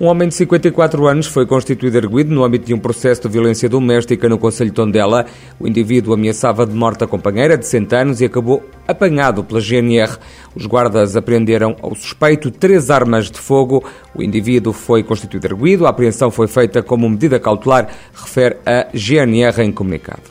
Um homem de 54 anos foi constituído erguido no âmbito de um processo de violência doméstica no Conselho de Tondela. O indivíduo ameaçava de morte a companheira de 100 anos e acabou apanhado pela GNR. Os guardas apreenderam ao suspeito três armas de fogo. O indivíduo foi constituído erguido. A apreensão foi feita como medida cautelar, refere a GNR em comunicado.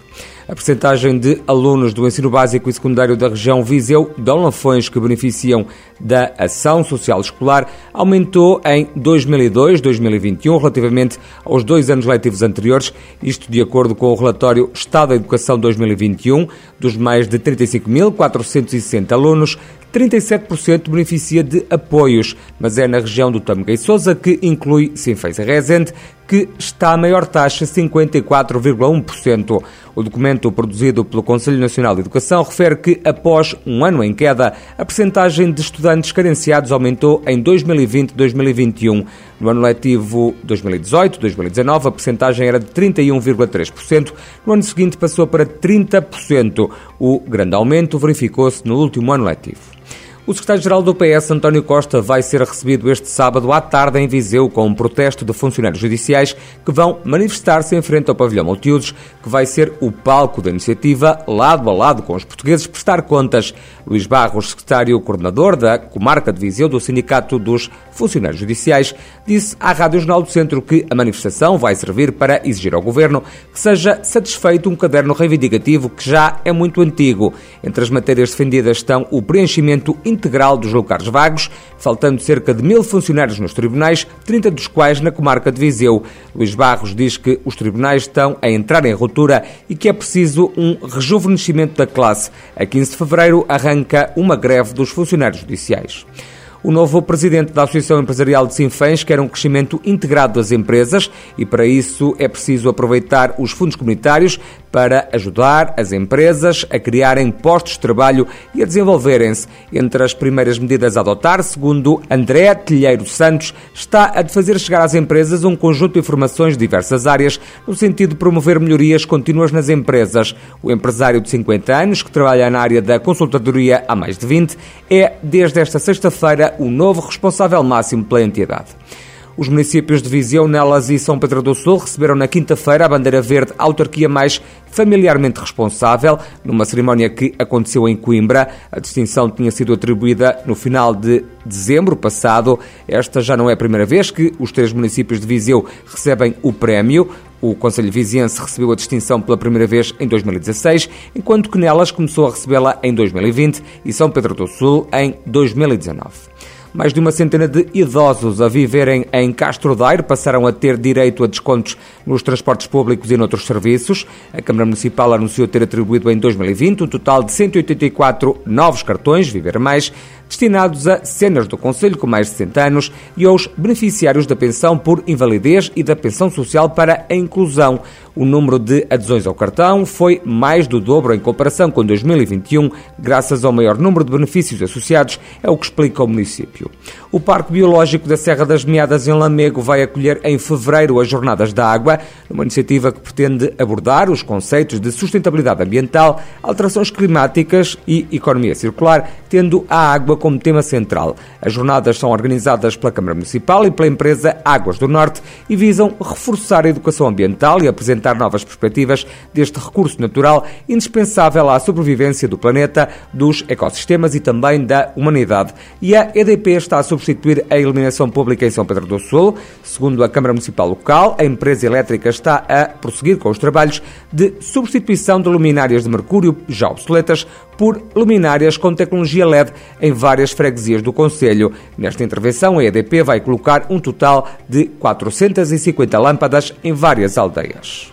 A percentagem de alunos do ensino básico e secundário da região Viseu Dom Lafões que beneficiam da ação social escolar aumentou em 2002-2021 relativamente aos dois anos letivos anteriores, isto de acordo com o relatório Estado da Educação 2021, dos mais de 35.460 alunos, 37% beneficia de apoios, mas é na região do Tâmega e Sousa, que inclui Sinfãs e Rezende, que está a maior taxa, 54,1%. O documento produzido pelo Conselho Nacional de Educação refere que, após um ano em queda, a percentagem de estudantes carenciados aumentou em 2020-2021. No ano letivo 2018-2019, a percentagem era de 31,3%. No ano seguinte, passou para 30%. O grande aumento verificou-se no último ano letivo. O secretário-geral do PS, António Costa, vai ser recebido este sábado à tarde em Viseu com um protesto de funcionários judiciais que vão manifestar-se em frente ao pavilhão Multiusos, que vai ser o palco da iniciativa, lado a lado com os portugueses, prestar contas. Luís Barros, secretário coordenador da comarca de Viseu do Sindicato dos Funcionários Judiciais, disse à Rádio Jornal do Centro que a manifestação vai servir para exigir ao governo que seja satisfeito um caderno reivindicativo que já é muito antigo. Entre as matérias defendidas estão o preenchimento integral dos locais vagos, faltando cerca de mil funcionários nos tribunais, 30 dos quais na comarca de Viseu. Luís Barros diz que os tribunais estão a entrar em ruptura e que é preciso um rejuvenescimento da classe. A 15 de fevereiro arranca uma greve dos funcionários judiciais. O novo presidente da Associação Empresarial de Sinfãs quer um crescimento integrado das empresas e, para isso, é preciso aproveitar os fundos comunitários para ajudar as empresas a criarem postos de trabalho e a desenvolverem-se. Entre as primeiras medidas a adotar, segundo André Tilheiro Santos, está a de fazer chegar às empresas um conjunto de informações de diversas áreas, no sentido de promover melhorias contínuas nas empresas. O empresário de 50 anos, que trabalha na área da consultadoria há mais de 20, é, desde esta sexta-feira, o novo responsável máximo pela entidade. Os municípios de Viseu, Nelas e São Pedro do Sul receberam na quinta-feira a bandeira verde a autarquia mais familiarmente responsável, numa cerimónia que aconteceu em Coimbra. A distinção tinha sido atribuída no final de dezembro passado. Esta já não é a primeira vez que os três municípios de Viseu recebem o prémio. O Conselho Viziense recebeu a distinção pela primeira vez em 2016, enquanto que Nelas começou a recebê-la em 2020 e São Pedro do Sul em 2019. Mais de uma centena de idosos a viverem em Castro Daire passaram a ter direito a descontos nos transportes públicos e noutros serviços. A Câmara Municipal anunciou ter atribuído em 2020 um total de 184 novos cartões Viver Mais destinados a cenas do Conselho com mais de 60 anos e aos beneficiários da pensão por invalidez e da pensão social para a inclusão. O número de adesões ao cartão foi mais do dobro em comparação com 2021, graças ao maior número de benefícios associados, é o que explica o município. O Parque Biológico da Serra das Meadas em Lamego vai acolher em fevereiro as Jornadas da Água, uma iniciativa que pretende abordar os conceitos de sustentabilidade ambiental, alterações climáticas e economia circular, tendo a água como tema central. As jornadas são organizadas pela Câmara Municipal e pela empresa Águas do Norte e visam reforçar a educação ambiental e apresentar novas perspectivas deste recurso natural indispensável à sobrevivência do planeta, dos ecossistemas e também da humanidade. E a EDP está a substituir a iluminação pública em São Pedro do Sul. Segundo a Câmara Municipal local, a empresa elétrica está a prosseguir com os trabalhos de substituição de luminárias de mercúrio já obsoletas por luminárias com tecnologia LED em várias freguesias do Conselho. Nesta intervenção, a EDP vai colocar um total de 450 lâmpadas em várias aldeias.